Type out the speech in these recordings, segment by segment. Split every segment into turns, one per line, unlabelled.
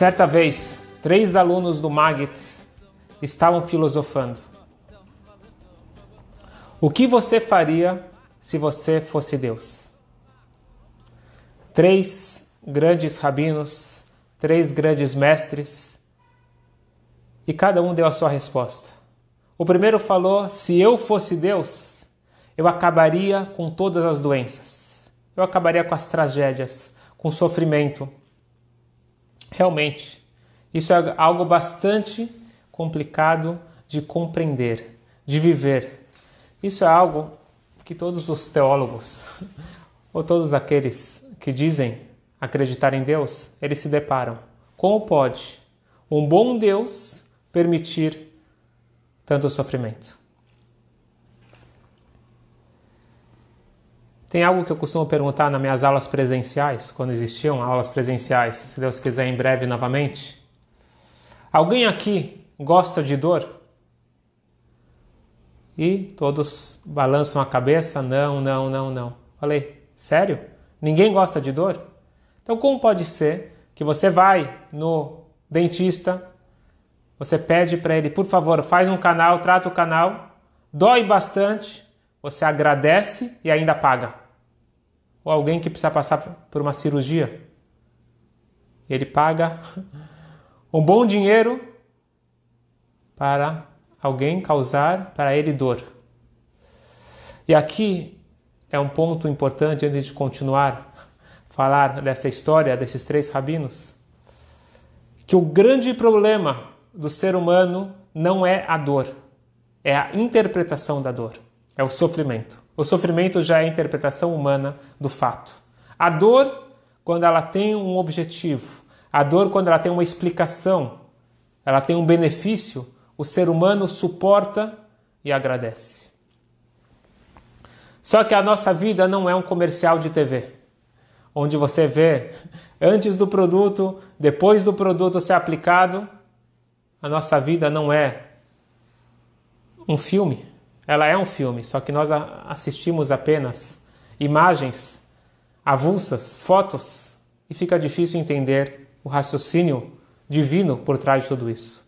Certa vez, três alunos do Magit estavam filosofando. O que você faria se você fosse Deus? Três grandes rabinos, três grandes mestres, e cada um deu a sua resposta. O primeiro falou: se eu fosse Deus, eu acabaria com todas as doenças, eu acabaria com as tragédias, com o sofrimento Realmente, isso é algo bastante complicado de compreender, de viver. Isso é algo que todos os teólogos, ou todos aqueles que dizem acreditar em Deus, eles se deparam. Como pode um bom Deus permitir tanto sofrimento? Tem algo que eu costumo perguntar nas minhas aulas presenciais, quando existiam aulas presenciais, se Deus quiser em breve novamente. Alguém aqui gosta de dor? E todos balançam a cabeça: não, não, não, não. Falei, sério? Ninguém gosta de dor? Então, como pode ser que você vai no dentista, você pede para ele, por favor, faz um canal, trata o canal, dói bastante, você agradece e ainda paga. Ou alguém que precisa passar por uma cirurgia. Ele paga um bom dinheiro para alguém causar para ele dor. E aqui é um ponto importante antes de continuar falar dessa história desses três rabinos, que o grande problema do ser humano não é a dor, é a interpretação da dor é o sofrimento. O sofrimento já é a interpretação humana do fato. A dor, quando ela tem um objetivo, a dor, quando ela tem uma explicação, ela tem um benefício, o ser humano suporta e agradece. Só que a nossa vida não é um comercial de TV, onde você vê antes do produto, depois do produto ser aplicado. A nossa vida não é um filme ela é um filme, só que nós assistimos apenas imagens avulsas, fotos, e fica difícil entender o raciocínio divino por trás de tudo isso.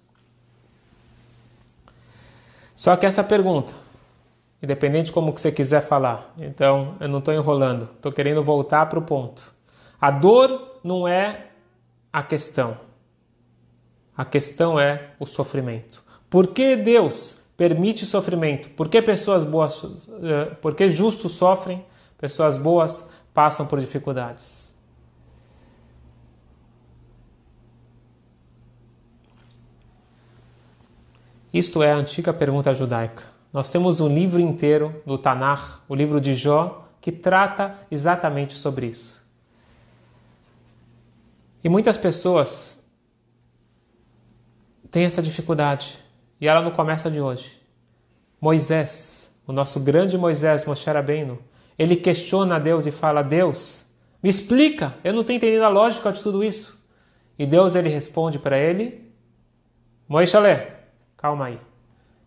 Só que essa pergunta, independente de como que você quiser falar, então eu não estou enrolando, estou querendo voltar para o ponto. A dor não é a questão. A questão é o sofrimento. Por que Deus permite sofrimento. Por que pessoas boas, eh, por que justos sofrem, pessoas boas passam por dificuldades? Isto é a antiga pergunta judaica. Nós temos um livro inteiro do Tanar, o livro de Jó, que trata exatamente sobre isso. E muitas pessoas têm essa dificuldade e ela não começa de hoje. Moisés, o nosso grande Moisés, Moshe Rabbeinu, ele questiona a Deus e fala: Deus, me explica, eu não estou entendendo a lógica de tudo isso. E Deus ele responde para ele: Moisés, calma aí,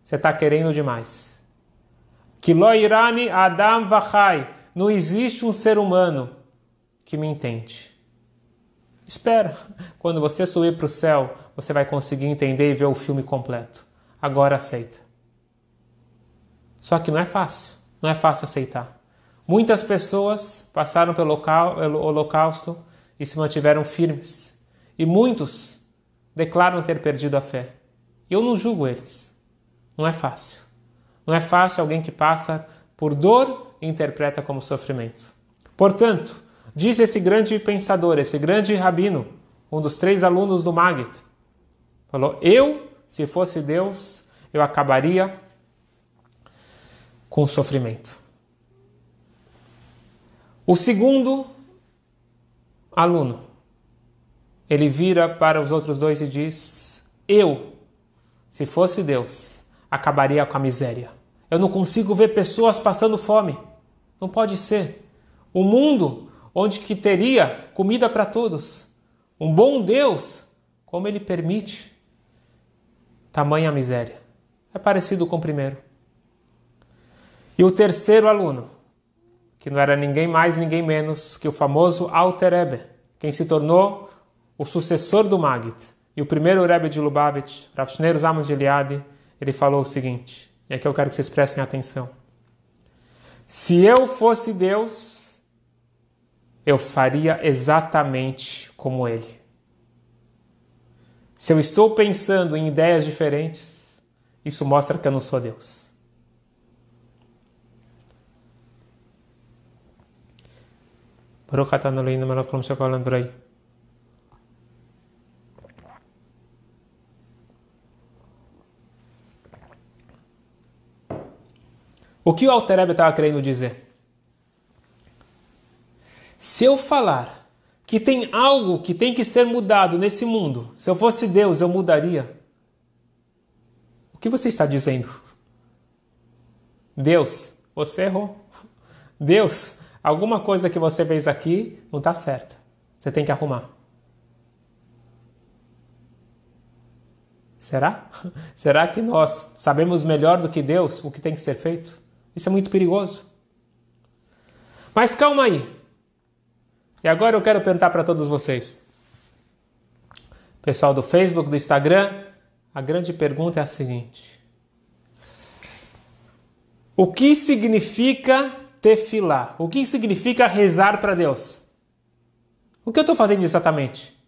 você está querendo demais. Kiloirani Adam Vachai, não existe um ser humano que me entende. Espera, quando você subir para o céu, você vai conseguir entender e ver o filme completo agora aceita. Só que não é fácil, não é fácil aceitar. Muitas pessoas passaram pelo holocausto e se mantiveram firmes. E muitos declaram ter perdido a fé. E eu não julgo eles. Não é fácil. Não é fácil alguém que passa por dor e interpreta como sofrimento. Portanto, diz esse grande pensador, esse grande rabino, um dos três alunos do Maggid, falou: Eu se fosse Deus, eu acabaria com o sofrimento. O segundo aluno, ele vira para os outros dois e diz: Eu, se fosse Deus, acabaria com a miséria. Eu não consigo ver pessoas passando fome. Não pode ser. O mundo onde que teria comida para todos. Um bom Deus, como ele permite Tamanha miséria. É parecido com o primeiro. E o terceiro aluno, que não era ninguém mais, ninguém menos que o famoso Alter Ebe, quem se tornou o sucessor do Magid. E o primeiro Rebbe de Lubavitch, Rav Shneir Zamos de Eliade, ele falou o seguinte, e aqui eu quero que vocês prestem atenção. Se eu fosse Deus, eu faria exatamente como ele. Se eu estou pensando em ideias diferentes, isso mostra que eu não sou Deus. O que o Altereb estava querendo dizer? Se eu falar que tem algo que tem que ser mudado nesse mundo, se eu fosse Deus, eu mudaria. O que você está dizendo? Deus, você errou. Deus, alguma coisa que você fez aqui não está certa. Você tem que arrumar. Será? Será que nós sabemos melhor do que Deus o que tem que ser feito? Isso é muito perigoso. Mas calma aí. E agora eu quero perguntar para todos vocês. Pessoal do Facebook, do Instagram, a grande pergunta é a seguinte: O que significa tefilar? O que significa rezar para Deus? O que eu estou fazendo exatamente?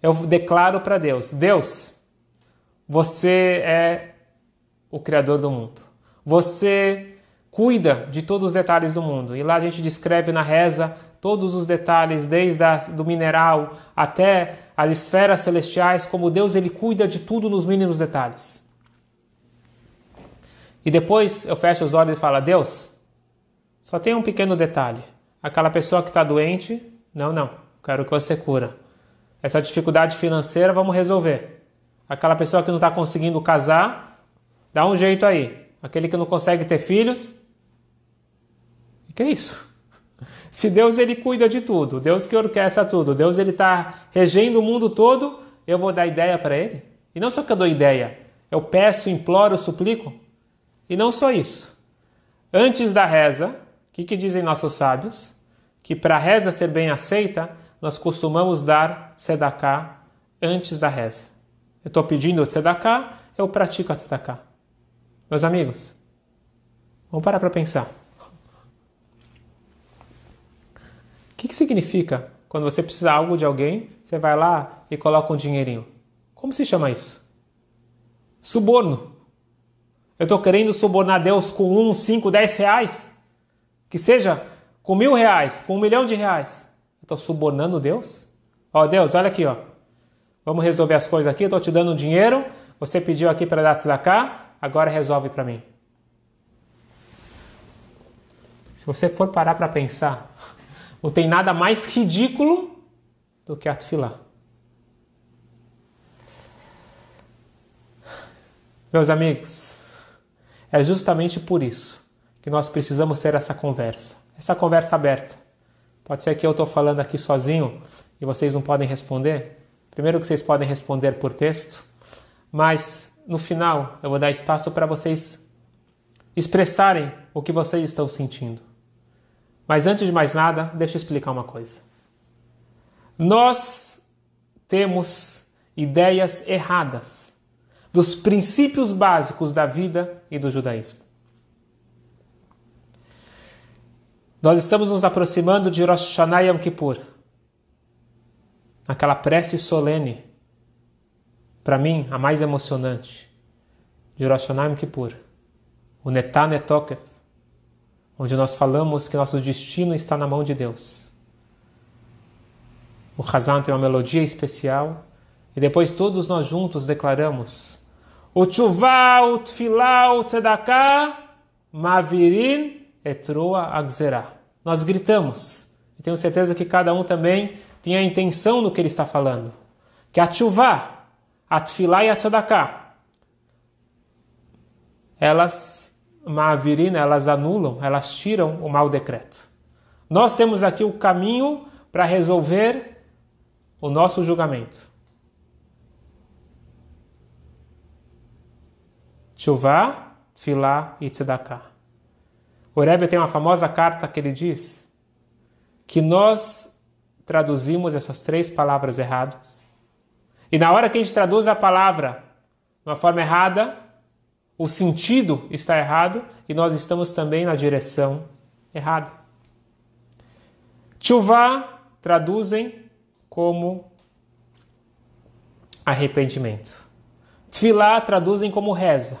Eu declaro para Deus: Deus, você é o Criador do mundo. Você cuida de todos os detalhes do mundo. E lá a gente descreve na reza todos os detalhes, desde a, do mineral até as esferas celestiais, como Deus ele cuida de tudo nos mínimos detalhes. E depois eu fecho os olhos e falo: Deus, só tem um pequeno detalhe. Aquela pessoa que está doente, não, não, quero que você cura. Essa dificuldade financeira vamos resolver. Aquela pessoa que não está conseguindo casar, dá um jeito aí. Aquele que não consegue ter filhos, que é isso? Se Deus ele cuida de tudo, Deus que orquestra tudo, Deus ele está regendo o mundo todo, eu vou dar ideia para ele? E não só que eu dou ideia, eu peço, imploro, suplico. E não só isso. Antes da reza, o que, que dizem nossos sábios? Que para a reza ser bem aceita, nós costumamos dar sedaká antes da reza. Eu estou pedindo sedaká, eu pratico a sedaká. Meus amigos, vamos parar para pensar. O que, que significa quando você precisa algo de alguém, você vai lá e coloca um dinheirinho? Como se chama isso? Suborno. Eu estou querendo subornar Deus com um, cinco, dez reais? Que seja com mil reais, com um milhão de reais. Estou subornando Deus? Ó Deus, olha aqui, ó. Vamos resolver as coisas aqui. Estou te dando dinheiro. Você pediu aqui para dar cá. Agora resolve para mim. Se você for parar para pensar, não tem nada mais ridículo do que a. Meus amigos, é justamente por isso que nós precisamos ter essa conversa, essa conversa aberta. Pode ser que eu estou falando aqui sozinho e vocês não podem responder. Primeiro que vocês podem responder por texto, mas no final eu vou dar espaço para vocês expressarem o que vocês estão sentindo. Mas antes de mais nada, deixa eu explicar uma coisa. Nós temos ideias erradas dos princípios básicos da vida e do judaísmo. Nós estamos nos aproximando de Rosh Hashanah Yom Kippur, aquela prece solene, para mim, a mais emocionante, de Rosh Hashanah Yom Kippur, o Netan Etokef, onde nós falamos que nosso destino está na mão de Deus. O Hazan tem uma melodia especial e depois todos nós juntos declaramos o Tchuvah, o Tzedakah, Mavirin etroa agzerá. Nós gritamos e tenho certeza que cada um também tem a intenção no que ele está falando. Que a Tchuvah, a Tfilah e a Tzedakah, elas Ma'avirina, elas anulam, elas tiram o mau decreto. Nós temos aqui o caminho para resolver o nosso julgamento. Tchuvá, Tfilá e Tzedakah. O Rebbe tem uma famosa carta que ele diz que nós traduzimos essas três palavras erradas. E na hora que a gente traduz a palavra de uma forma errada, o sentido está errado e nós estamos também na direção errada. Chuvá traduzem como arrependimento. Tfilá traduzem como reza.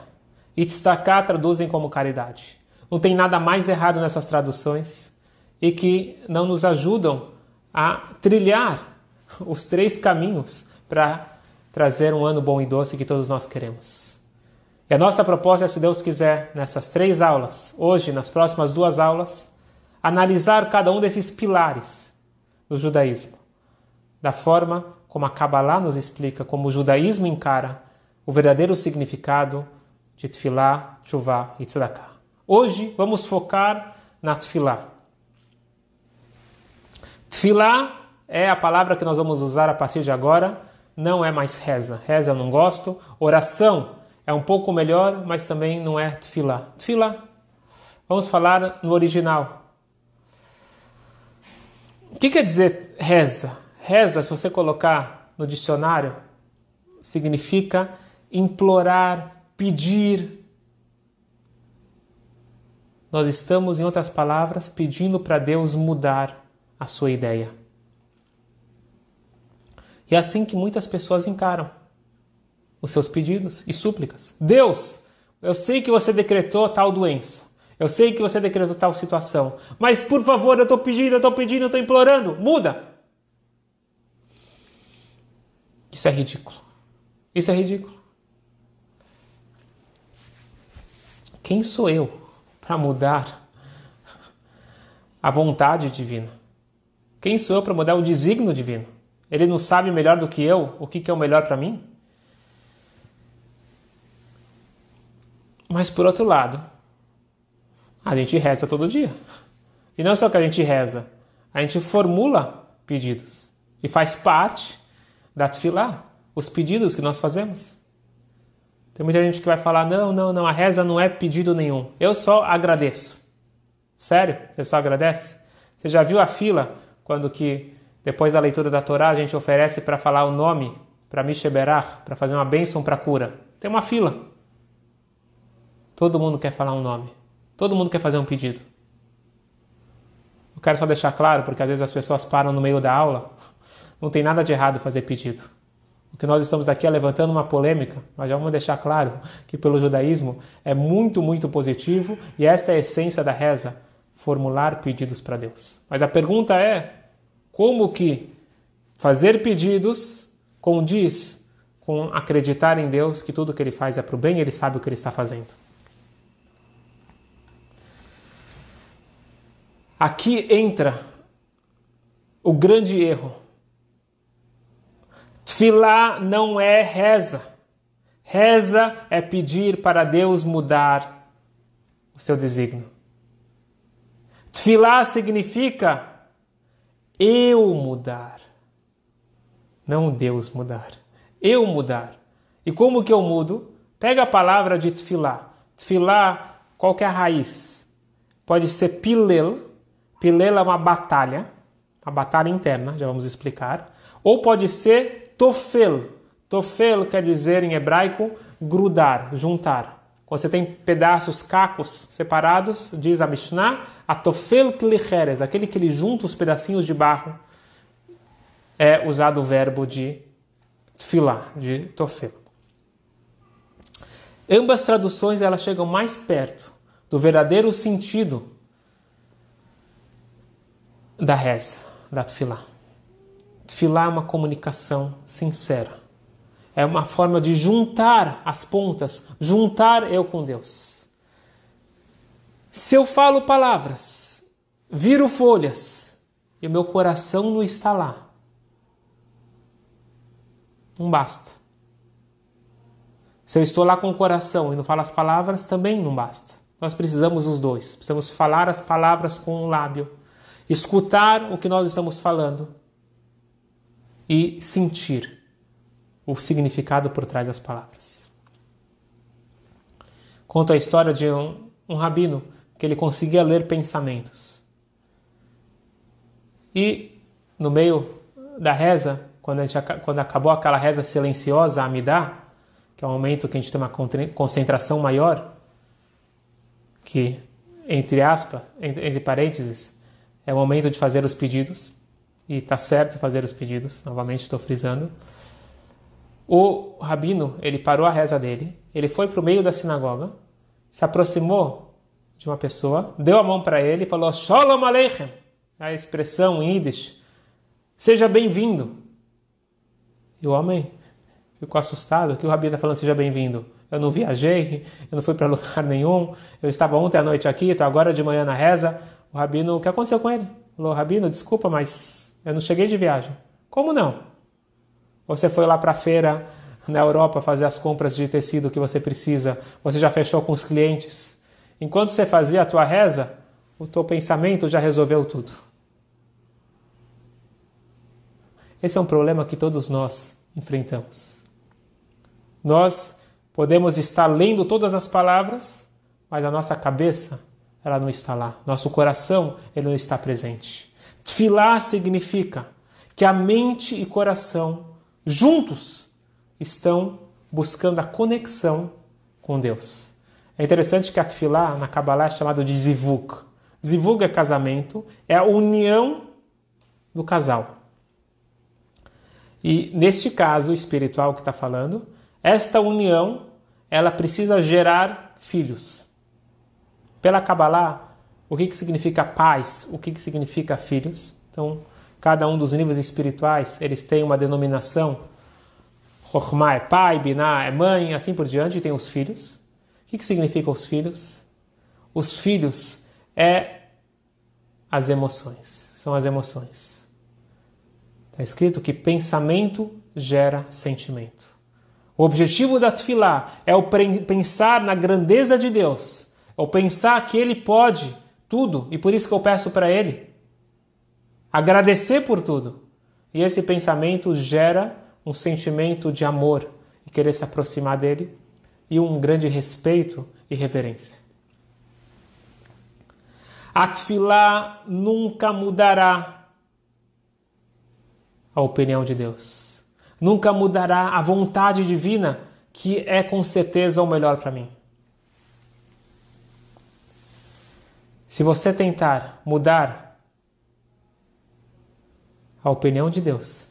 E tzedakah traduzem como caridade. Não tem nada mais errado nessas traduções e que não nos ajudam a trilhar os três caminhos para trazer um ano bom e doce que todos nós queremos. E a nossa proposta é, se Deus quiser, nessas três aulas, hoje, nas próximas duas aulas, analisar cada um desses pilares do judaísmo, da forma como a Kabbalah nos explica, como o judaísmo encara o verdadeiro significado de Tfilá, Chuvá e Tzedakah. Hoje vamos focar na Tfilá. Tfilá é a palavra que nós vamos usar a partir de agora, não é mais reza. Reza eu não gosto. Oração é um pouco melhor, mas também não é Tfilá. Tfilá. Vamos falar no original. O que quer dizer reza? Reza, se você colocar no dicionário, significa implorar, pedir, nós estamos, em outras palavras, pedindo para Deus mudar a sua ideia. E é assim que muitas pessoas encaram os seus pedidos e súplicas. Deus, eu sei que você decretou tal doença. Eu sei que você decretou tal situação. Mas por favor, eu estou pedindo, eu estou pedindo, eu estou implorando. Muda! Isso é ridículo. Isso é ridículo. Quem sou eu para mudar a vontade divina? Quem sou eu para mudar o desígnio divino? Ele não sabe melhor do que eu o que é o melhor para mim? Mas por outro lado, a gente reza todo dia. E não só que a gente reza, a gente formula pedidos. E faz parte da tefilá, os pedidos que nós fazemos. Tem muita gente que vai falar: não, não, não, a reza não é pedido nenhum. Eu só agradeço. Sério? Você só agradece? Você já viu a fila quando que depois da leitura da Torá a gente oferece para falar o nome para Misheberach, para fazer uma bênção para cura? Tem uma fila. Todo mundo quer falar um nome. Todo mundo quer fazer um pedido. Eu quero só deixar claro, porque às vezes as pessoas param no meio da aula. Não tem nada de errado fazer pedido. O que nós estamos aqui é levantando uma polêmica, mas já vamos deixar claro que pelo judaísmo é muito, muito positivo e esta é a essência da reza, formular pedidos para Deus. Mas a pergunta é, como que fazer pedidos condiz com acreditar em Deus que tudo que ele faz é para o bem e ele sabe o que ele está fazendo? Aqui entra o grande erro Tfilá não é reza. Reza é pedir para Deus mudar o seu desígnio. Tfilá significa eu mudar, não Deus mudar. Eu mudar. E como que eu mudo? Pega a palavra de tfilá. Tfilá, qual que é a raiz? Pode ser pilel. Pilel é uma batalha, uma batalha interna, já vamos explicar. Ou pode ser Tofel. Tofel quer dizer em hebraico grudar, juntar. Quando você tem pedaços, cacos separados, diz a Mishnah, atofel klicheres, aquele que ele junta os pedacinhos de barro, é usado o verbo de filá, de tofel. Ambas traduções elas chegam mais perto do verdadeiro sentido da reza, da tefilá. Tefilá é uma comunicação sincera. É uma forma de juntar as pontas, juntar eu com Deus. Se eu falo palavras, viro folhas e o meu coração não está lá, não basta. Se eu estou lá com o coração e não falo as palavras, também não basta. Nós precisamos dos dois. Precisamos falar as palavras com o lábio, escutar o que nós estamos falando e sentir o significado por trás das palavras. conta a história de um, um rabino que ele conseguia ler pensamentos. E no meio da reza, quando, a gente, quando acabou aquela reza silenciosa, a Amidá, que é um momento que a gente tem uma concentração maior, que, entre aspas, entre, entre parênteses, é o momento de fazer os pedidos, e está certo fazer os pedidos, novamente estou frisando. O rabino, ele parou a reza dele, ele foi para o meio da sinagoga, se aproximou de uma pessoa, deu a mão para ele e falou Shalom Aleichem, a expressão em seja bem-vindo. E o homem ficou assustado, que o rabino está falando seja bem-vindo. Eu não viajei, eu não fui para lugar nenhum, eu estava ontem à noite aqui, estou agora de manhã na reza. O rabino, o que aconteceu com ele? Falou, rabino, desculpa, mas eu não cheguei de viagem. Como não? Você foi lá para a feira na Europa fazer as compras de tecido que você precisa, você já fechou com os clientes. Enquanto você fazia a tua reza, o teu pensamento já resolveu tudo. Esse é um problema que todos nós enfrentamos. Nós podemos estar lendo todas as palavras, mas a nossa cabeça ela não está lá. Nosso coração ele não está presente. Tfilá significa que a mente e coração juntos estão buscando a conexão com Deus. É interessante que a Tfilá na Kabbalah é chamado de Zivug. Zivug é casamento, é a união do casal. E neste caso espiritual que está falando, esta união ela precisa gerar filhos. Pela Kabbalah, o que, que significa paz? O que, que significa filhos? Então, cada um dos níveis espirituais, eles têm uma denominação. Chokhmah é pai, Binah é mãe, assim por diante, e tem os filhos. O que, que significa os filhos? Os filhos é as emoções, são as emoções. Está escrito que pensamento gera sentimento. O objetivo da Tfilá é o pensar na grandeza de Deus, é o pensar que Ele pode tudo e por isso que eu peço para Ele. Agradecer por tudo. E esse pensamento gera um sentimento de amor e querer se aproximar dele e um grande respeito e reverência. A nunca mudará a opinião de Deus. Nunca mudará a vontade divina, que é com certeza o melhor para mim. Se você tentar mudar a opinião de Deus,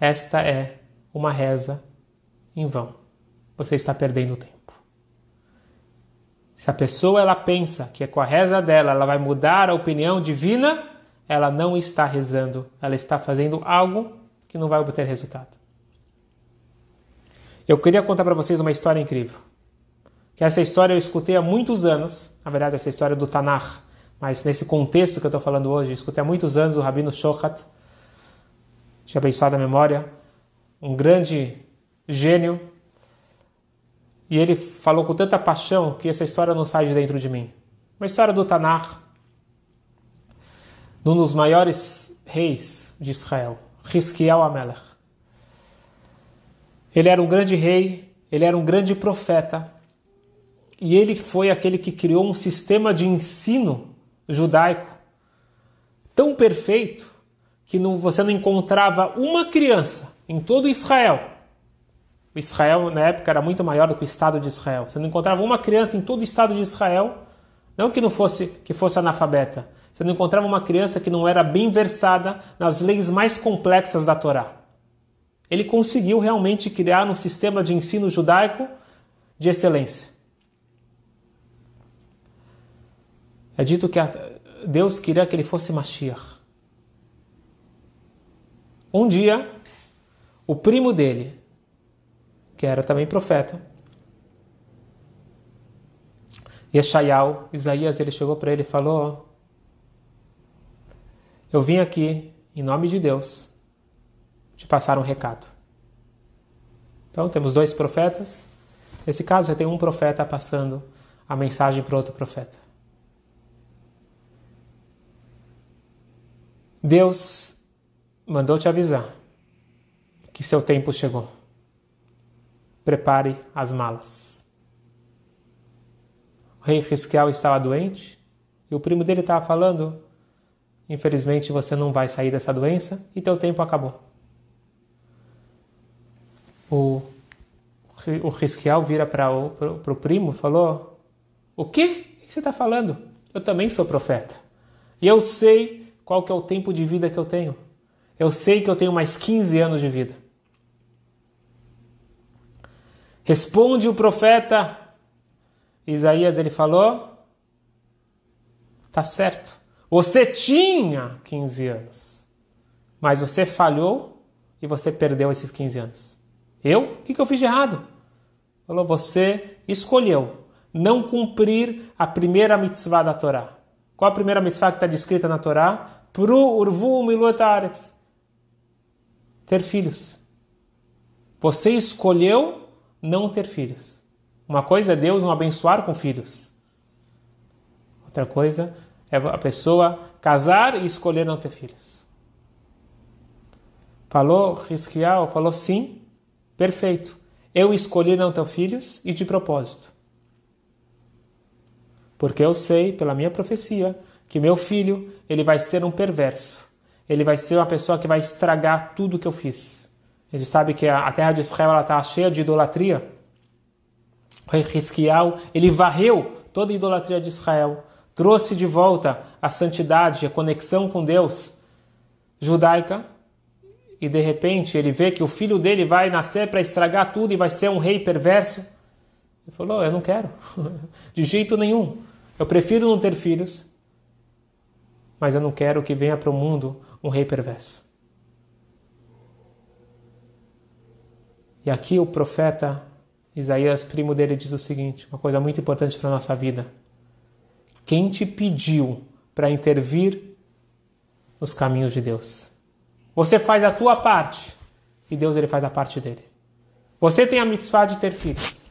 esta é uma reza em vão. Você está perdendo tempo. Se a pessoa ela pensa que é com a reza dela ela vai mudar a opinião divina, ela não está rezando, ela está fazendo algo que não vai obter resultado. Eu queria contar para vocês uma história incrível. Que essa história eu escutei há muitos anos, na verdade essa história do Tanakh, mas nesse contexto que eu estou falando hoje, eu escutei há muitos anos o Rabino Shochat, te abençoado a memória, um grande gênio, e ele falou com tanta paixão que essa história não sai de dentro de mim. Uma história do Tanakh, de um dos maiores reis de Israel, Hiskiel Amelech. Ele era um grande rei, ele era um grande profeta, e ele foi aquele que criou um sistema de ensino judaico tão perfeito que não, você não encontrava uma criança em todo Israel. Israel, na época, era muito maior do que o Estado de Israel. Você não encontrava uma criança em todo o Estado de Israel, não que não fosse que fosse analfabeta. Você não encontrava uma criança que não era bem versada nas leis mais complexas da Torá. Ele conseguiu realmente criar um sistema de ensino judaico de excelência. É dito que Deus queria que ele fosse Mashiach. Um dia, o primo dele, que era também profeta, Yeshayal, Isaías, ele chegou para ele e falou: Eu vim aqui, em nome de Deus, te passar um recado. Então, temos dois profetas. Nesse caso, já tem um profeta passando a mensagem para outro profeta. Deus mandou te avisar que seu tempo chegou. prepare as malas. O rei Risquiel estava doente e o primo dele estava falando: infelizmente você não vai sair dessa doença e teu tempo acabou. O, o vira para o pro, pro primo e falou: O quê? O que você está falando? Eu também sou profeta. E eu sei qual que é o tempo de vida que eu tenho. Eu sei que eu tenho mais 15 anos de vida. Responde o profeta Isaías, ele falou: Tá certo. Você tinha 15 anos, mas você falhou e você perdeu esses 15 anos. Eu? O que eu fiz de errado? Falou: Você escolheu não cumprir a primeira mitzvah da Torá. Qual a primeira mitzvah que está descrita na Torá? Pro urvu milotaretz. Ter filhos. Você escolheu não ter filhos. Uma coisa é Deus não abençoar com filhos. Outra coisa é a pessoa casar e escolher não ter filhos. Falou Risquial, falou sim, perfeito. Eu escolhi não ter filhos e de propósito. Porque eu sei, pela minha profecia, que meu filho ele vai ser um perverso. Ele vai ser uma pessoa que vai estragar tudo que eu fiz. Ele sabe que a terra de Israel está cheia de idolatria. O rei Hisquiel, ele varreu toda a idolatria de Israel, trouxe de volta a santidade, a conexão com Deus judaica, e de repente ele vê que o filho dele vai nascer para estragar tudo e vai ser um rei perverso. Ele falou: Eu não quero, de jeito nenhum. Eu prefiro não ter filhos, mas eu não quero que venha para o mundo um rei perverso. E aqui o profeta Isaías, primo dele, diz o seguinte: uma coisa muito importante para a nossa vida. Quem te pediu para intervir nos caminhos de Deus? Você faz a tua parte e Deus ele faz a parte dele. Você tem a mitzvah de ter filhos.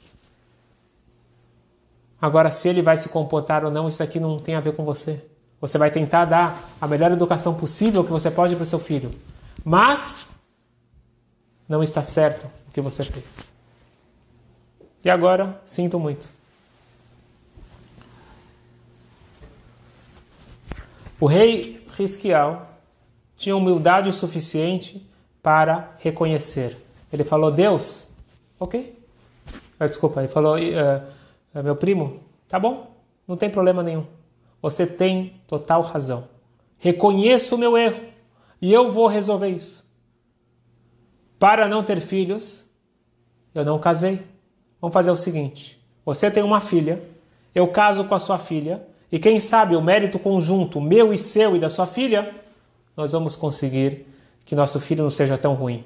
Agora, se ele vai se comportar ou não, isso aqui não tem a ver com você. Você vai tentar dar a melhor educação possível que você pode para o seu filho. Mas não está certo que você fez. E agora, sinto muito. O rei Risquial tinha humildade suficiente para reconhecer. Ele falou: Deus, ok. Ah, desculpa, ele falou: uh, meu primo, tá bom, não tem problema nenhum. Você tem total razão. Reconheço o meu erro e eu vou resolver isso. Para não ter filhos, eu não casei. Vamos fazer o seguinte: você tem uma filha, eu caso com a sua filha, e quem sabe o mérito conjunto meu e seu e da sua filha, nós vamos conseguir que nosso filho não seja tão ruim.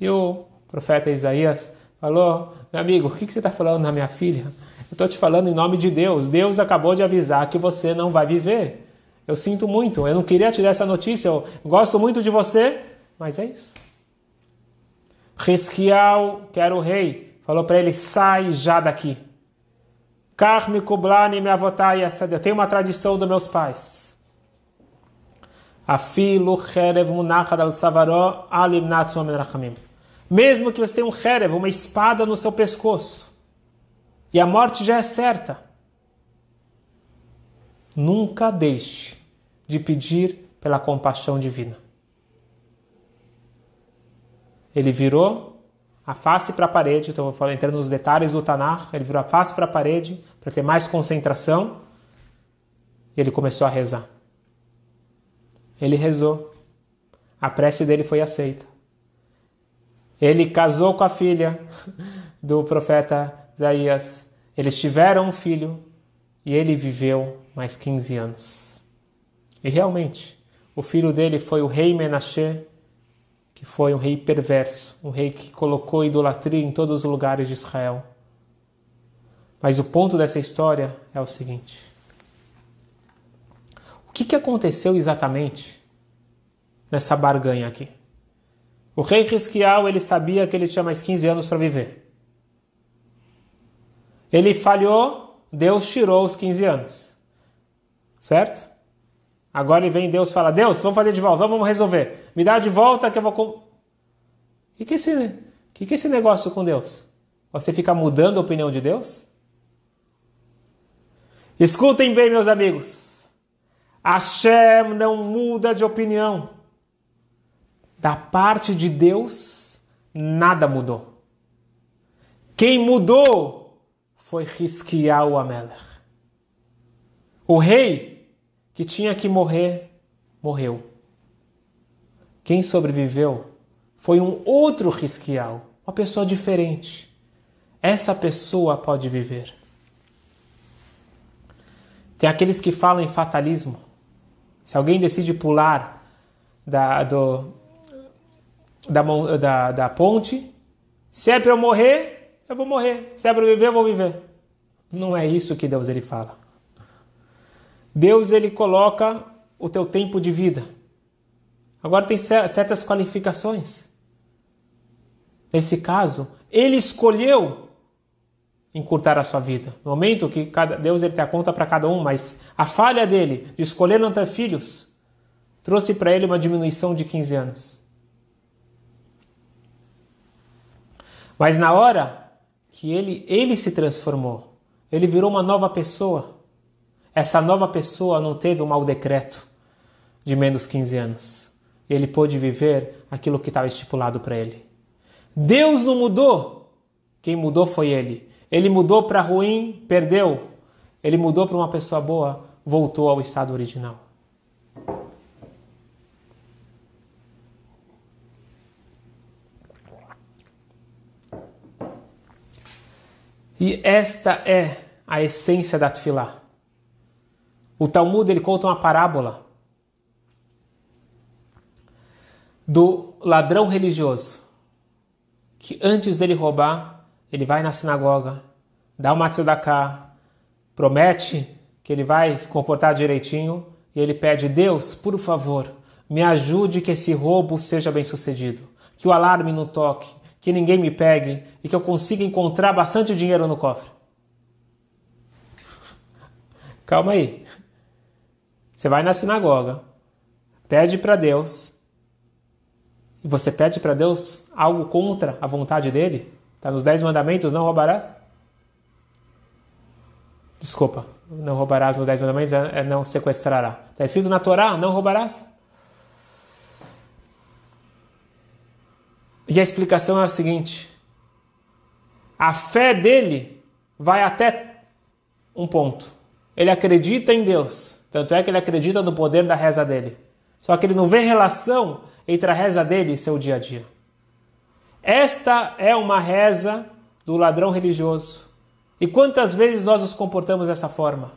E o profeta Isaías falou: meu amigo, o que você está falando na minha filha? Eu estou te falando em nome de Deus. Deus acabou de avisar que você não vai viver. Eu sinto muito, eu não queria te dar essa notícia, eu gosto muito de você, mas é isso. Risquial, que era o rei, falou para ele: sai já daqui. Carme kublani me avotai Eu tenho uma tradição dos meus pais. Afilu cherev munachad al savaró alimnat rachamim. Mesmo que você tenha um cherev, uma espada no seu pescoço, e a morte já é certa, nunca deixe de pedir pela compaixão divina. Ele virou a face para a parede, então eu vou entrando nos detalhes do Tanar, ele virou a face para a parede para ter mais concentração e ele começou a rezar. Ele rezou. A prece dele foi aceita. Ele casou com a filha do profeta Isaías. Eles tiveram um filho e ele viveu mais 15 anos. E realmente, o filho dele foi o rei Menashe, que foi um rei perverso, um rei que colocou idolatria em todos os lugares de Israel. Mas o ponto dessa história é o seguinte: o que, que aconteceu exatamente nessa barganha aqui? O rei Risquial ele sabia que ele tinha mais 15 anos para viver. Ele falhou, Deus tirou os 15 anos. Certo? Agora ele vem Deus fala: Deus, vamos fazer de volta, vamos resolver. Me dá de volta que eu vou. O que, que esse que, que é esse negócio com Deus? Você fica mudando a opinião de Deus? Escutem bem, meus amigos. Hashem não muda de opinião. Da parte de Deus, nada mudou. Quem mudou foi Hiskiyahu Amelech. O rei que tinha que morrer, morreu. Quem sobreviveu foi um outro Hiskiyahu, uma pessoa diferente. Essa pessoa pode viver. Tem aqueles que falam em fatalismo. Se alguém decide pular da, do, da, da, da ponte, se é para eu morrer, eu vou morrer. Se é para viver, eu vou viver. Não é isso que Deus ele fala. Deus ele coloca o teu tempo de vida. Agora tem certas qualificações. Nesse caso, ele escolheu encurtar a sua vida. No momento que cada, Deus ele tem a conta para cada um, mas a falha dele de escolher não ter filhos trouxe para ele uma diminuição de 15 anos. Mas na hora que ele, ele se transformou, ele virou uma nova pessoa. Essa nova pessoa não teve um mau decreto de menos 15 anos. Ele pôde viver aquilo que estava estipulado para ele. Deus não mudou. Quem mudou foi ele. Ele mudou para ruim, perdeu. Ele mudou para uma pessoa boa, voltou ao estado original. E esta é a essência da Tfilá. O Talmud ele conta uma parábola do ladrão religioso que antes dele roubar ele vai na sinagoga, dá uma tzedakah, promete que ele vai se comportar direitinho e ele pede: Deus, por favor, me ajude que esse roubo seja bem sucedido, que o alarme não toque, que ninguém me pegue e que eu consiga encontrar bastante dinheiro no cofre. Calma aí. Você vai na sinagoga, pede para Deus, e você pede para Deus algo contra a vontade dele? Está nos Dez Mandamentos, não roubarás? Desculpa, não roubarás nos Dez Mandamentos, é, é não sequestrará. Está escrito na Torá, não roubarás? E a explicação é a seguinte: a fé dele vai até um ponto. Ele acredita em Deus, tanto é que ele acredita no poder da reza dele. Só que ele não vê relação entre a reza dele e seu dia a dia. Esta é uma reza do ladrão religioso. E quantas vezes nós nos comportamos dessa forma?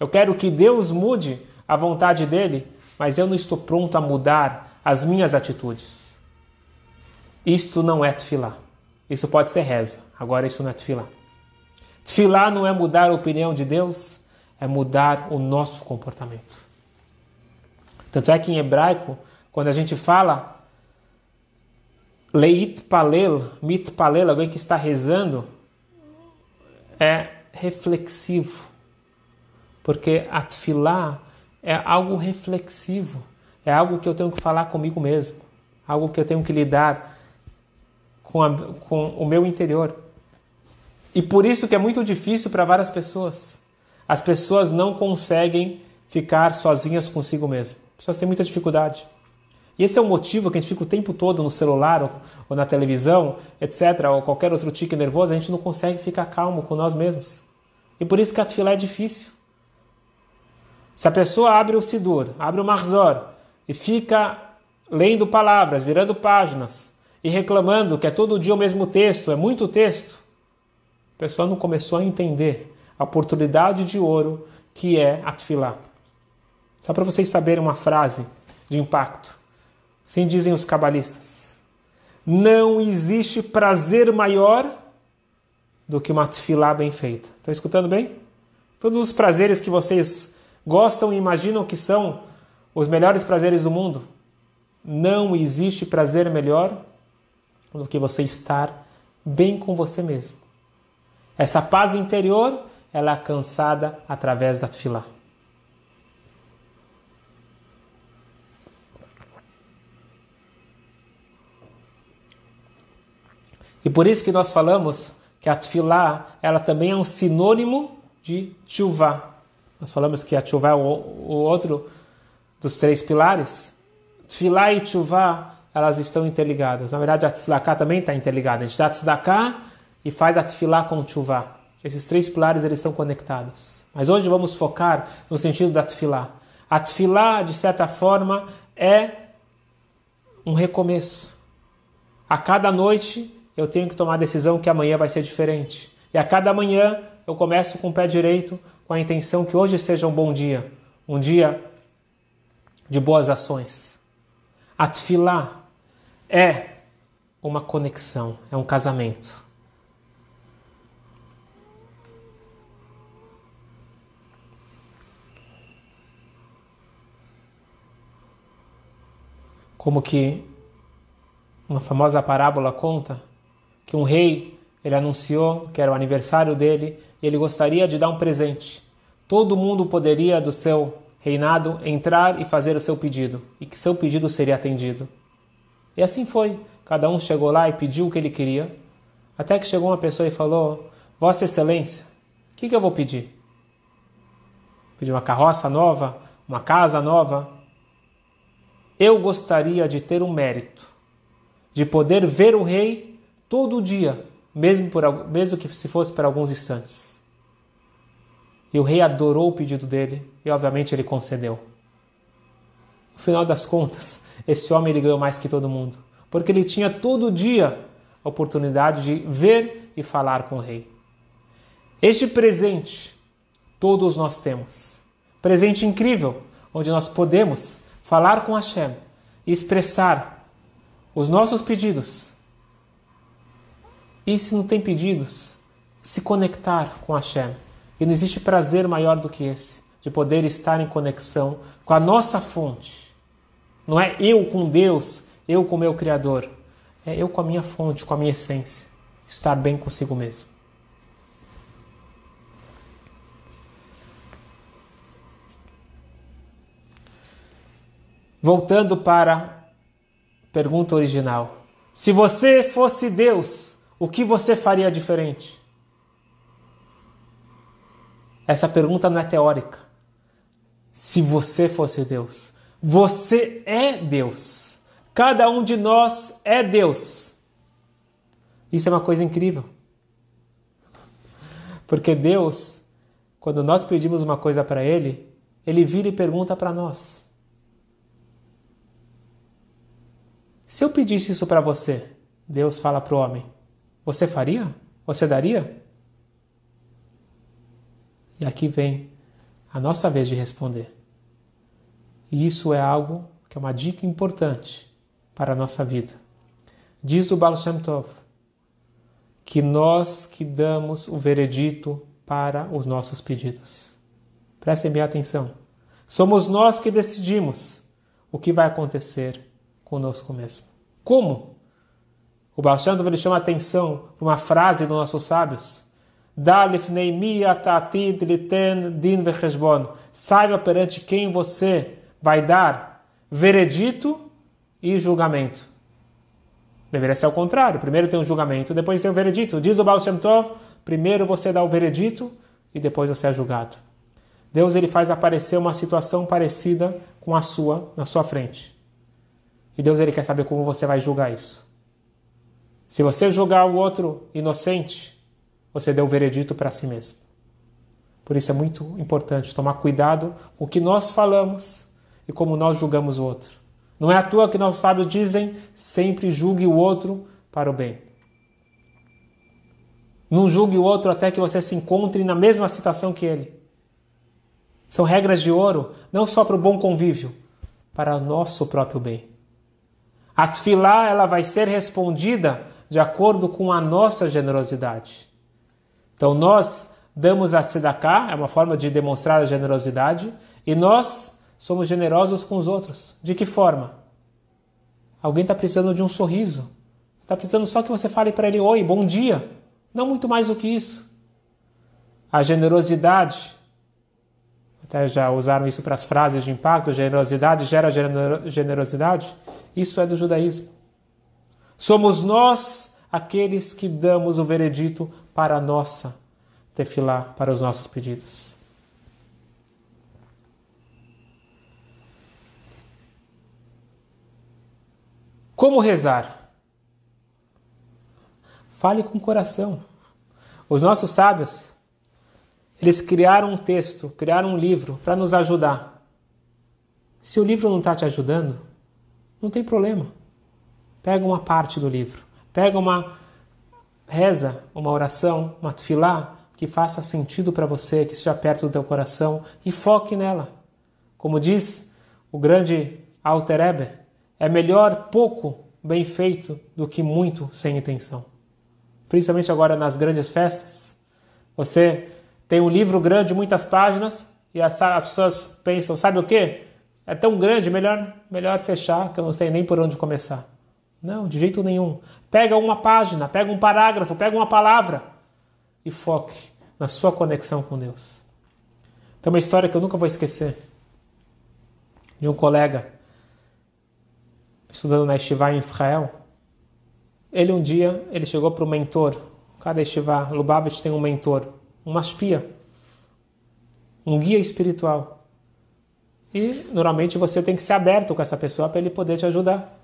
Eu quero que Deus mude a vontade dele, mas eu não estou pronto a mudar as minhas atitudes. Isto não é tefilá. Isso pode ser reza, agora isso não é tefilá. Tefilá não é mudar a opinião de Deus, é mudar o nosso comportamento. Tanto é que em hebraico, quando a gente fala Leit palel, mit palel, alguém que está rezando, é reflexivo. Porque a tefilá é algo reflexivo. É algo que eu tenho que falar comigo mesmo. Algo que eu tenho que lidar com, a, com o meu interior. E por isso que é muito difícil para várias pessoas. As pessoas não conseguem ficar sozinhas consigo mesmo. As pessoas têm muita dificuldade. E esse é o motivo que a gente fica o tempo todo no celular ou, ou na televisão, etc., ou qualquer outro tique nervoso, a gente não consegue ficar calmo com nós mesmos. E por isso que a tefilá é difícil. Se a pessoa abre o Sidur, abre o Marzor e fica lendo palavras, virando páginas e reclamando que é todo dia o mesmo texto, é muito texto, a pessoa não começou a entender a oportunidade de ouro que é a. Só para vocês saberem uma frase de impacto. Assim dizem os cabalistas. Não existe prazer maior do que uma tefilá bem feita. Estão escutando bem? Todos os prazeres que vocês gostam e imaginam que são os melhores prazeres do mundo, não existe prazer melhor do que você estar bem com você mesmo. Essa paz interior, ela é alcançada através da tefilá. E por isso que nós falamos que a tefilá, ela também é um sinônimo de tshuva. Nós falamos que a tshuva é o, o outro dos três pilares. Tefilá e tshuva, elas estão interligadas. Na verdade, a tzedakah também está interligada. A gente dá tzedakah e faz a tefilá com tshuva. Esses três pilares, eles estão conectados. Mas hoje vamos focar no sentido da tefilá. A tefilá, de certa forma, é um recomeço. A cada noite eu tenho que tomar a decisão que amanhã vai ser diferente. E a cada manhã eu começo com o pé direito, com a intenção que hoje seja um bom dia, um dia de boas ações. A tefilá é uma conexão, é um casamento. Como que uma famosa parábola conta que um rei ele anunciou que era o aniversário dele e ele gostaria de dar um presente. Todo mundo poderia do seu reinado entrar e fazer o seu pedido e que seu pedido seria atendido. E assim foi. Cada um chegou lá e pediu o que ele queria. Até que chegou uma pessoa e falou: Vossa Excelência, o que, que eu vou pedir? Pedir uma carroça nova? Uma casa nova? Eu gostaria de ter um mérito, de poder ver o rei todo dia, mesmo, por, mesmo que se fosse por alguns instantes. E o rei adorou o pedido dele e, obviamente, ele concedeu. No final das contas, esse homem ele ganhou mais que todo mundo, porque ele tinha todo dia a oportunidade de ver e falar com o rei. Este presente todos nós temos. Presente incrível, onde nós podemos falar com Hashem e expressar os nossos pedidos. E se não tem pedidos, se conectar com Hashem. E não existe prazer maior do que esse, de poder estar em conexão com a nossa fonte. Não é eu com Deus, eu com meu Criador. É eu com a minha fonte, com a minha essência. Estar bem consigo mesmo. Voltando para a pergunta original. Se você fosse Deus, o que você faria diferente? Essa pergunta não é teórica. Se você fosse Deus, você é Deus. Cada um de nós é Deus. Isso é uma coisa incrível. Porque Deus, quando nós pedimos uma coisa para Ele, Ele vira e pergunta para nós: Se eu pedisse isso para você, Deus fala para o homem, você faria? Você daria? E aqui vem a nossa vez de responder. E isso é algo que é uma dica importante para a nossa vida. Diz o Baal Shem Tov que nós que damos o veredito para os nossos pedidos. Prestem bem atenção. Somos nós que decidimos o que vai acontecer conosco mesmo. Como? O Baal Shem Tov, ele chama atenção para uma frase dos nossos sábios. Saiba perante quem você vai dar veredito e julgamento. Deveria ser ao contrário. Primeiro tem o julgamento, depois tem o veredito. Diz o Baal Shem Tov, primeiro você dá o veredito e depois você é julgado. Deus ele faz aparecer uma situação parecida com a sua na sua frente. E Deus ele quer saber como você vai julgar isso. Se você julgar o outro inocente, você deu o veredito para si mesmo. Por isso é muito importante tomar cuidado com o que nós falamos e como nós julgamos o outro. Não é à toa que nossos sábios dizem: sempre julgue o outro para o bem. Não julgue o outro até que você se encontre na mesma situação que ele. São regras de ouro, não só para o bom convívio, para o nosso próprio bem. A tefilá ela vai ser respondida de acordo com a nossa generosidade. Então nós damos a sedaká, é uma forma de demonstrar a generosidade, e nós somos generosos com os outros. De que forma? Alguém está precisando de um sorriso. Está precisando só que você fale para ele oi, bom dia. Não muito mais do que isso. A generosidade, até já usaram isso para as frases de impacto, generosidade gera generosidade. Isso é do judaísmo. Somos nós aqueles que damos o veredito para a nossa tefilá, para os nossos pedidos. Como rezar? Fale com o coração. Os nossos sábios, eles criaram um texto, criaram um livro para nos ajudar. Se o livro não está te ajudando, não tem problema. Pega uma parte do livro, pega uma reza, uma oração, uma tefilá que faça sentido para você, que esteja perto do teu coração e foque nela. Como diz o grande Alter Eber, é melhor pouco bem feito do que muito sem intenção. Principalmente agora nas grandes festas. Você tem um livro grande, muitas páginas, e as, pessoas pensam, sabe o que? É tão grande, melhor, melhor fechar, que eu não sei nem por onde começar. Não, de jeito nenhum. Pega uma página, pega um parágrafo, pega uma palavra e foque na sua conexão com Deus. Tem uma história que eu nunca vou esquecer de um colega estudando na Estivá em Israel. Ele um dia ele chegou para o mentor. Cada Estivá, Lubavitch tem um mentor, uma espia, um guia espiritual. E normalmente você tem que ser aberto com essa pessoa para ele poder te ajudar.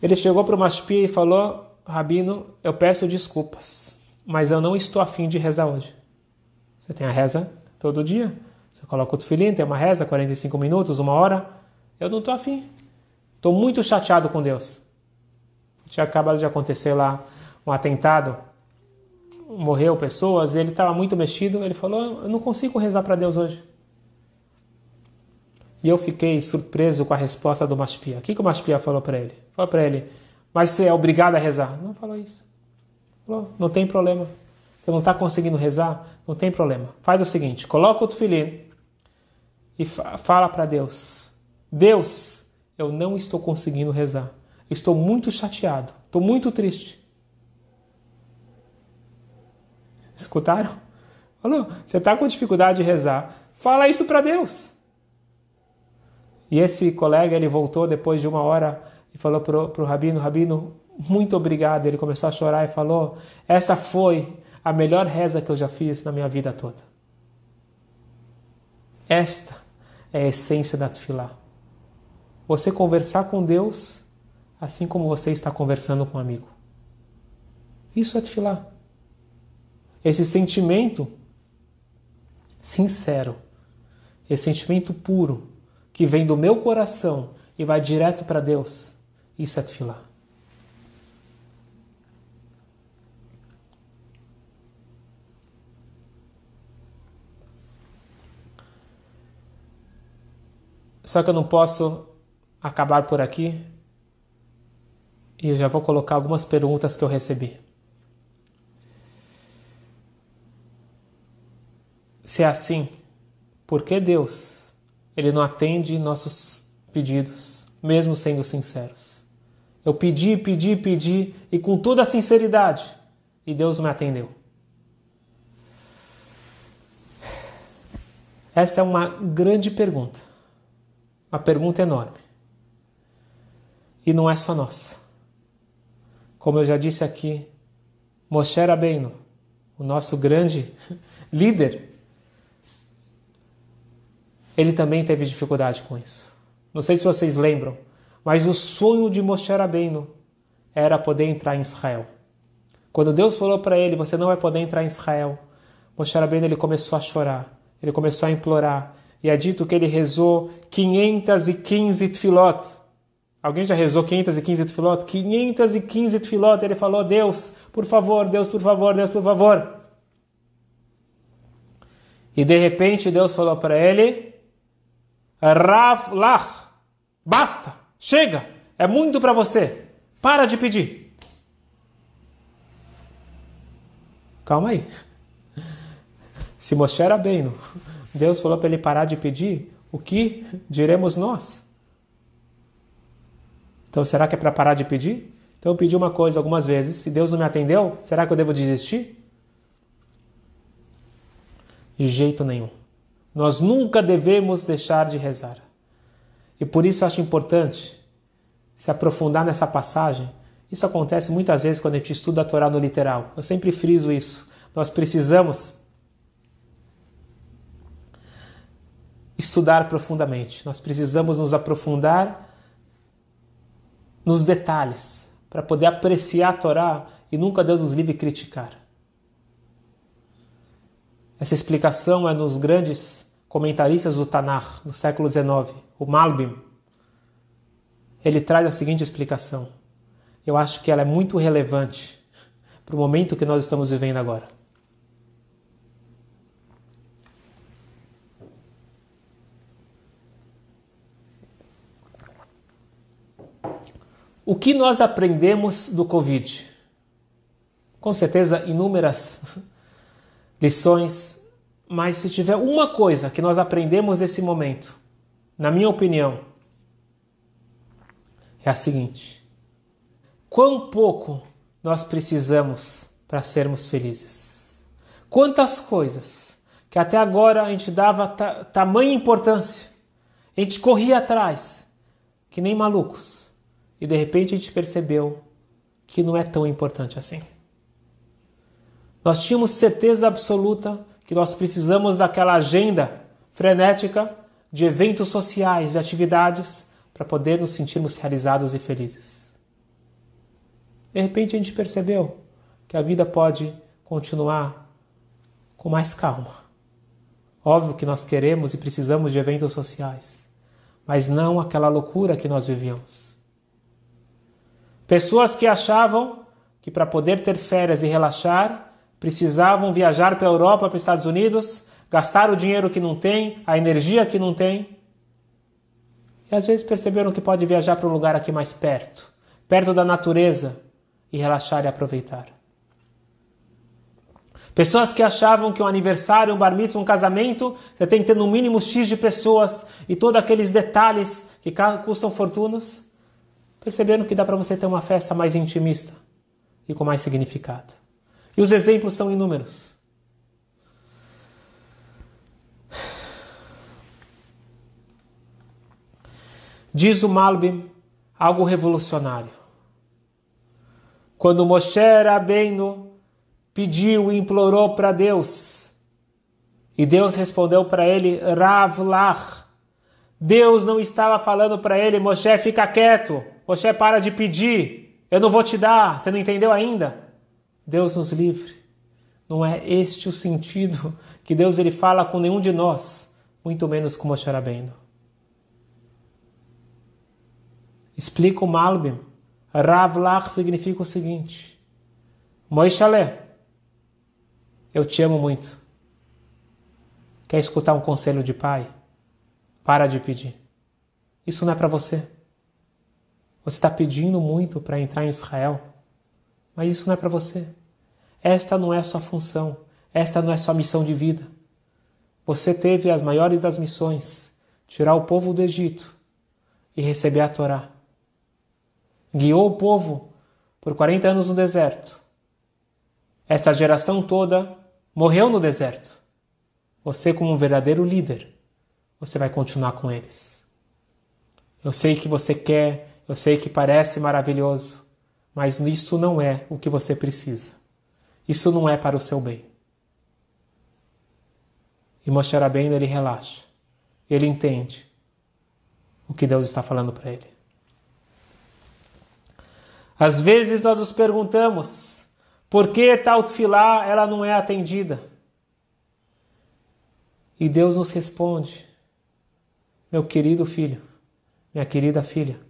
Ele chegou para uma espia e falou: Rabino, eu peço desculpas, mas eu não estou afim de rezar hoje. Você tem a reza todo dia. Você coloca o tefilim, tem uma reza, 45 minutos, uma hora. Eu não estou afim. Estou muito chateado com Deus. Tinha acabado de acontecer lá um atentado, morreu pessoas, ele estava muito mexido. Ele falou: Eu não consigo rezar para Deus hoje. E eu fiquei surpreso com a resposta do Maspia. O que, que o Maspia falou para ele? Falou para ele: Mas você é obrigado a rezar? Não falou isso. Falou: Não tem problema. Você não está conseguindo rezar? Não tem problema. Faz o seguinte: coloca o tefilim e fala para Deus: Deus, eu não estou conseguindo rezar. Estou muito chateado, estou muito triste. Escutaram? Falou, você está com dificuldade de rezar, fala isso para Deus. E esse colega, ele voltou depois de uma hora e falou para o Rabino, Rabino, muito obrigado. Ele começou a chorar e falou, essa foi a melhor reza que eu já fiz na minha vida toda. Esta é a essência da Tfilah você conversar com Deus assim como você está conversando com um amigo. Isso é tefilá. Esse sentimento sincero, esse sentimento puro que vem do meu coração e vai direto para Deus, isso é tefilá. Só que eu não posso acabar por aqui e eu já vou colocar algumas perguntas que eu recebi. Se é assim, por que Deus ele não atende nossos pedidos, mesmo sendo sinceros? Eu pedi, pedi, pedi e com toda a sinceridade e Deus não me atendeu. Essa é uma grande pergunta, uma pergunta enorme. E não é só nossa. Como eu já disse aqui, Moshe Rabbeinu, o nosso grande líder, ele também teve dificuldade com isso. Não sei se vocês lembram, mas o sonho de Moshe Rabbeinu era poder entrar em Israel. Quando Deus falou para ele, você não vai poder entrar em Israel, Moshe Rabbeinu ele começou a chorar, ele começou a implorar, e é dito que ele rezou 515 tefilot, Alguém já rezou 515 tefilot? 515 tefilot, ele falou, Deus, por favor, Deus, por favor, Deus, por favor. E de repente Deus falou para ele, Rav Lach, basta, chega, é muito para você, para de pedir. Calma aí. Se Moshe era bem, Deus falou para ele parar de pedir, o que diremos nós? Então, será que é para parar de pedir? Então, eu pedi uma coisa algumas vezes. Se Deus não me atendeu, será que eu devo desistir? De jeito nenhum. Nós nunca devemos deixar de rezar. E por isso acho importante se aprofundar nessa passagem Isso acontece muitas vezes quando a gente estuda a Torá no literal. Eu sempre friso isso. Nós precisamos estudar profundamente. Nós precisamos nos aprofundar nos detalhes para poder apreciar a Torá e nunca Deus nos livre criticar. Essa explicação é nos grandes comentaristas do Tanakh do século XIX, o Malbim. Ele traz a seguinte explicação. Eu acho que ela é muito relevante para o momento que nós estamos vivendo agora. O que nós aprendemos do Covid? Com certeza, inúmeras lições, mas se tiver uma coisa que nós aprendemos desse momento, na minha opinião, é a seguinte: quão pouco nós precisamos para sermos felizes. Quantas coisas que até agora a gente dava tamanha importância, a gente corria atrás, que nem malucos, e de repente a gente percebeu que não é tão importante assim. Nós tínhamos certeza absoluta que nós precisamos daquela agenda frenética de eventos sociais, de atividades, para poder nos sentirmos realizados e felizes. De repente a gente percebeu que a vida pode continuar com mais calma. Óbvio que nós queremos e precisamos de eventos sociais, mas não aquela loucura que nós vivíamos. Pessoas que achavam que para poder ter férias e relaxar, precisavam viajar para a Europa, para os Estados Unidos, gastar o dinheiro que não tem, a energia que não tem. E às vezes perceberam que pode viajar para um lugar aqui mais perto, perto da natureza, e relaxar e aproveitar. Pessoas que achavam que um aniversário, um bar mitzvah, um casamento, você tem que ter no mínimo X de pessoas e todos aqueles detalhes que custam fortunas, perceberam que dá para você ter uma festa mais intimista e com mais significado. E os exemplos são inúmeros. Diz o Malbim algo revolucionário. Quando Moshe Rabbeinu pediu e implorou para Deus, e Deus respondeu para ele, Rav Lach. Deus não estava falando para ele, Moshe, fica quieto, Moshe, para de pedir, eu não vou te dar, você não entendeu ainda? Deus nos livre. Não é este o sentido que Deus ele fala com nenhum de nós, muito menos com Moshe Rabbeinu. Explica o Malbim. Ravlach significa o seguinte: Moishalé, eu te amo muito. Quer escutar um conselho de pai? Para de pedir. Isso não é para você. Você está pedindo muito para entrar em Israel, mas isso não é para você. Esta não é a sua função, esta não é a sua missão de vida. Você teve as maiores das missões, tirar o povo do Egito e receber a Torá. Guiou o povo por 40 anos no deserto. Essa geração toda morreu no deserto. Você, como um verdadeiro líder, você vai continuar com eles. Eu sei que você quer, eu sei que parece maravilhoso, mas isso não é o que você precisa. Isso não é para o seu bem. E Moshe Rabbeinu, ele relaxa. Ele entende o que Deus está falando para ele. Às vezes nós nos perguntamos por que tal tefilá ela não é atendida. E Deus nos responde, meu querido filho, minha querida filha,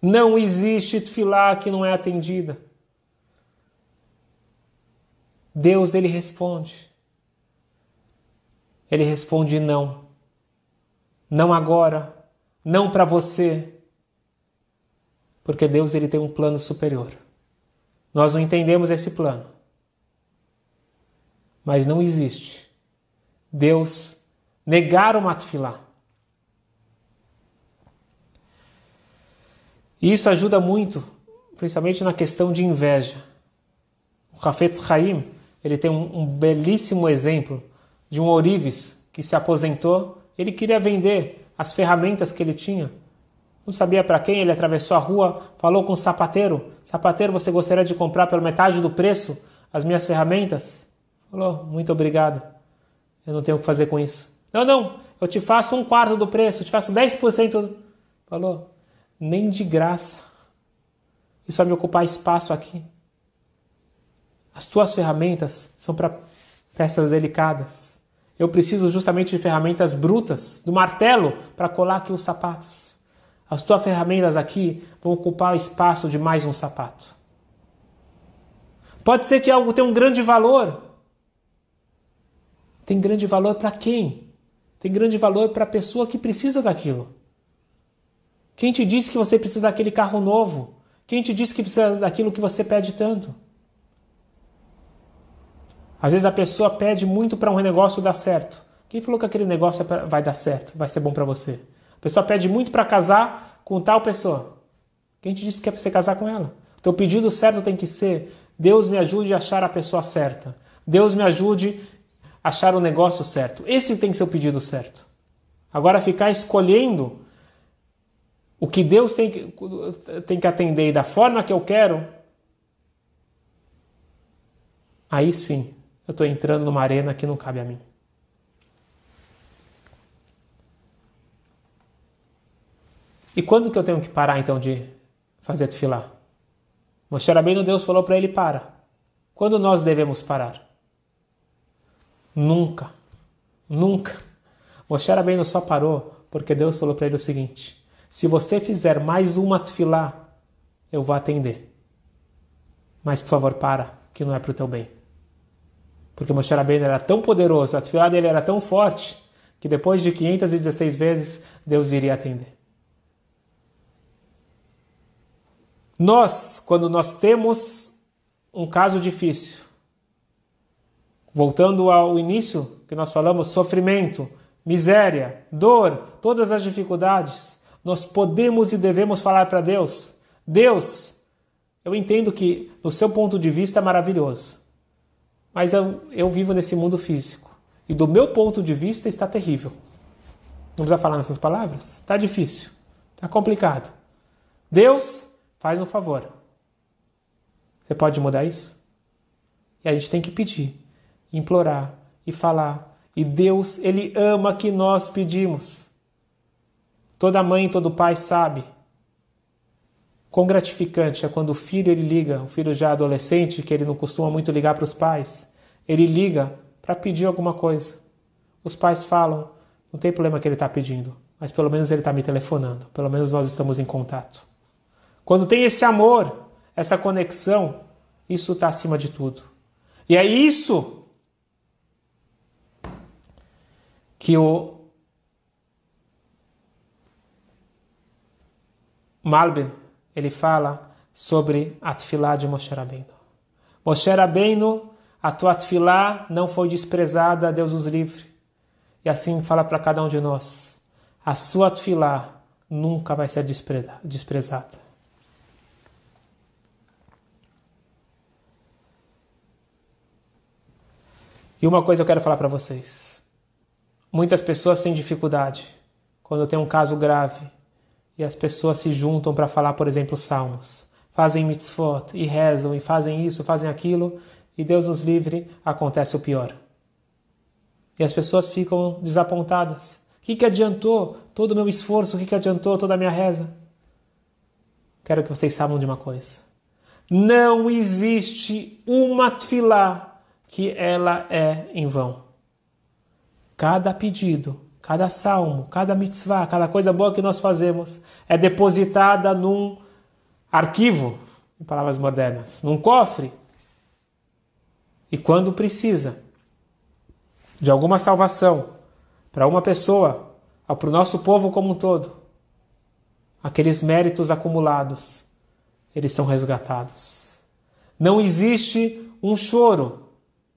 não existe tefilá que não é atendida. Deus ele responde. Ele responde não. Não agora, não para você. Porque Deus ele tem um plano superior. Nós não entendemos esse plano. Mas não existe Deus negar o matfilá. E isso ajuda muito, principalmente na questão de inveja. O Hafetz Haim, ele tem um, um belíssimo exemplo de um ourives que se aposentou. Ele queria vender as ferramentas que ele tinha, Não sabia para quem, ele atravessou a rua, falou com o sapateiro: Sapateiro, você gostaria de comprar pela metade do preço as minhas ferramentas? Falou: Muito obrigado. Eu não tenho o que fazer com isso. Não, não, eu te faço um quarto do preço, eu te faço 10%. Falou: Nem de graça. Isso vai me ocupar espaço aqui. As tuas ferramentas são para peças delicadas. Eu preciso justamente de ferramentas brutas, do martelo, para colar aqui os sapatos. As tuas ferramentas aqui vão ocupar o espaço de mais um sapato. Pode ser que algo tenha um grande valor. Tem grande valor para quem? Tem grande valor para a pessoa que precisa daquilo. Quem te disse que você precisa daquele carro novo? Quem te disse que precisa daquilo que você pede tanto? Às vezes a pessoa pede muito para um negócio dar certo. Quem falou que aquele negócio é vai dar certo, vai ser bom para você? A pessoa pede muito para casar com tal pessoa. Quem te disse que é para você casar com ela? Teu pedido certo tem que ser: Deus me ajude a achar a pessoa certa. Deus me ajude a achar o negócio certo. Esse tem que ser o pedido certo. Agora ficar escolhendo o que Deus tem que, tem que atender e da forma que eu quero, aí sim eu estou entrando numa arena que não cabe a mim. E quando que eu tenho que parar então de fazer tefilá? Moshe Rabbeinu, Deus falou para ele para. Quando nós devemos parar? Nunca. Nunca. Moshe Rabbeinu só parou porque Deus falou para ele o seguinte: se você fizer mais uma tefilá, eu vou atender. Mas por favor, para, que não é para o teu bem. Porque Moshe Rabbeinu era tão poderoso, a tefilá dele era tão forte, que depois de 516 vezes, Deus iria atender. Nós, quando nós temos um caso difícil, voltando ao início que nós falamos, sofrimento, miséria, dor, todas as dificuldades, nós podemos e devemos falar para Deus: Deus, eu entendo que no seu ponto de vista é maravilhoso, mas eu, eu vivo nesse mundo físico e do meu ponto de vista está terrível. Não precisa falar nessas palavras? Está difícil, está complicado. Deus, Faz um favor. Você pode mudar isso? E a gente tem que pedir, implorar e falar. E Deus, Ele ama que nós pedimos. Toda mãe, todo pai sabe. Quão gratificante é quando o filho ele liga, o filho já adolescente, que ele não costuma muito ligar para os pais, ele liga para pedir alguma coisa. Os pais falam: não tem problema que ele está pedindo, mas pelo menos ele está me telefonando, pelo menos nós estamos em contato. Quando tem esse amor, essa conexão, isso está acima de tudo. E é isso que o Malben ele fala sobre a tefilá de Moshe Rabbeinu. Moshe Rabbeinu, a tua tefilá não foi desprezada, Deus os livre. E assim fala para cada um de nós, a sua tefilá nunca vai ser desprezada. E uma coisa eu quero falar para vocês. Muitas pessoas têm dificuldade quando tem um caso grave e as pessoas se juntam para falar, por exemplo, salmos. Fazem mitzvot e rezam e fazem isso, fazem aquilo e Deus nos livre, acontece o pior. E as pessoas ficam desapontadas. O que, que adiantou todo o meu esforço? O que, que adiantou toda a minha reza? Quero que vocês saibam de uma coisa. Não existe uma tefilá que ela é em vão. Cada pedido, cada salmo, cada mitzvah, cada coisa boa que nós fazemos é depositada num arquivo, em palavras modernas, num cofre. E quando precisa de alguma salvação para uma pessoa, para o nosso povo como um todo, aqueles méritos acumulados, eles são resgatados. Não existe um choro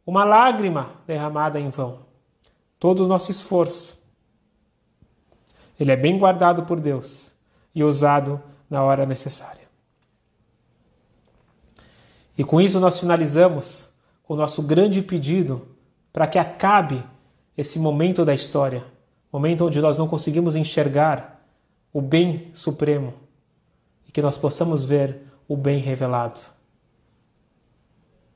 uma lágrima derramada em vão. Todo o nosso esforço. Ele é bem guardado por Deus e usado na hora necessária. E com isso nós finalizamos o nosso grande pedido para que acabe esse momento da história, momento onde nós não conseguimos enxergar o bem supremo e que nós possamos ver o bem revelado.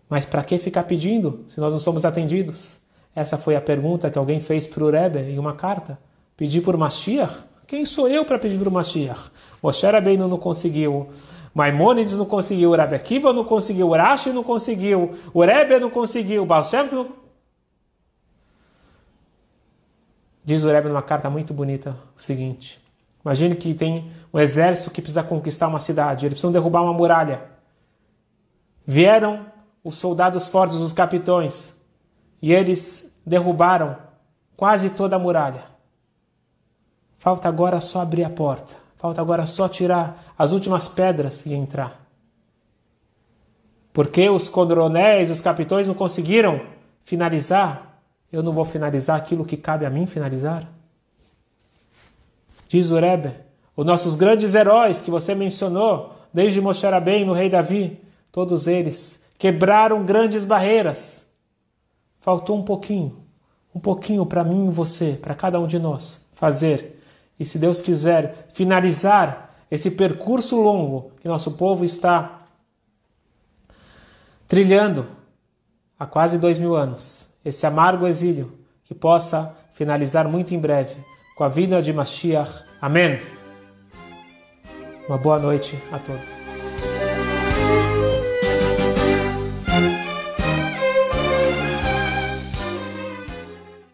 Mas para que ficar pedindo se nós não somos atendidos? Essa foi a pergunta que alguém fez para o Rebbe em uma carta. Pedir por Mashiach? Quem sou eu para pedir por Mashiach? Moshe Rabbeinu não conseguiu, Maimônides não conseguiu, o Rebbe Akiva não conseguiu, o Rashi não conseguiu, o Rebbe não conseguiu, Baal Shem não... Diz o Rebbe numa carta muito bonita o seguinte, imagine que tem um exército que precisa conquistar uma cidade, eles precisam derrubar uma muralha. Vieram os soldados fortes, os capitões, e eles derrubaram quase toda a muralha. Falta agora só abrir a porta. Falta agora só tirar as últimas pedras e entrar. Porque os coronéis, os capitões não conseguiram finalizar, eu não vou finalizar aquilo que cabe a mim finalizar? Diz o Rebbe, os nossos grandes heróis que você mencionou, desde Moshe Rabbeinu, no rei Davi, todos eles quebraram grandes barreiras. Faltou um pouquinho, um pouquinho para mim e você, para cada um de nós, fazer. E se Deus quiser finalizar esse percurso longo que nosso povo está trilhando há quase dois mil anos, esse amargo exílio, que possa finalizar muito em breve com a vida de Mashiach. Amém. Uma boa noite a todos.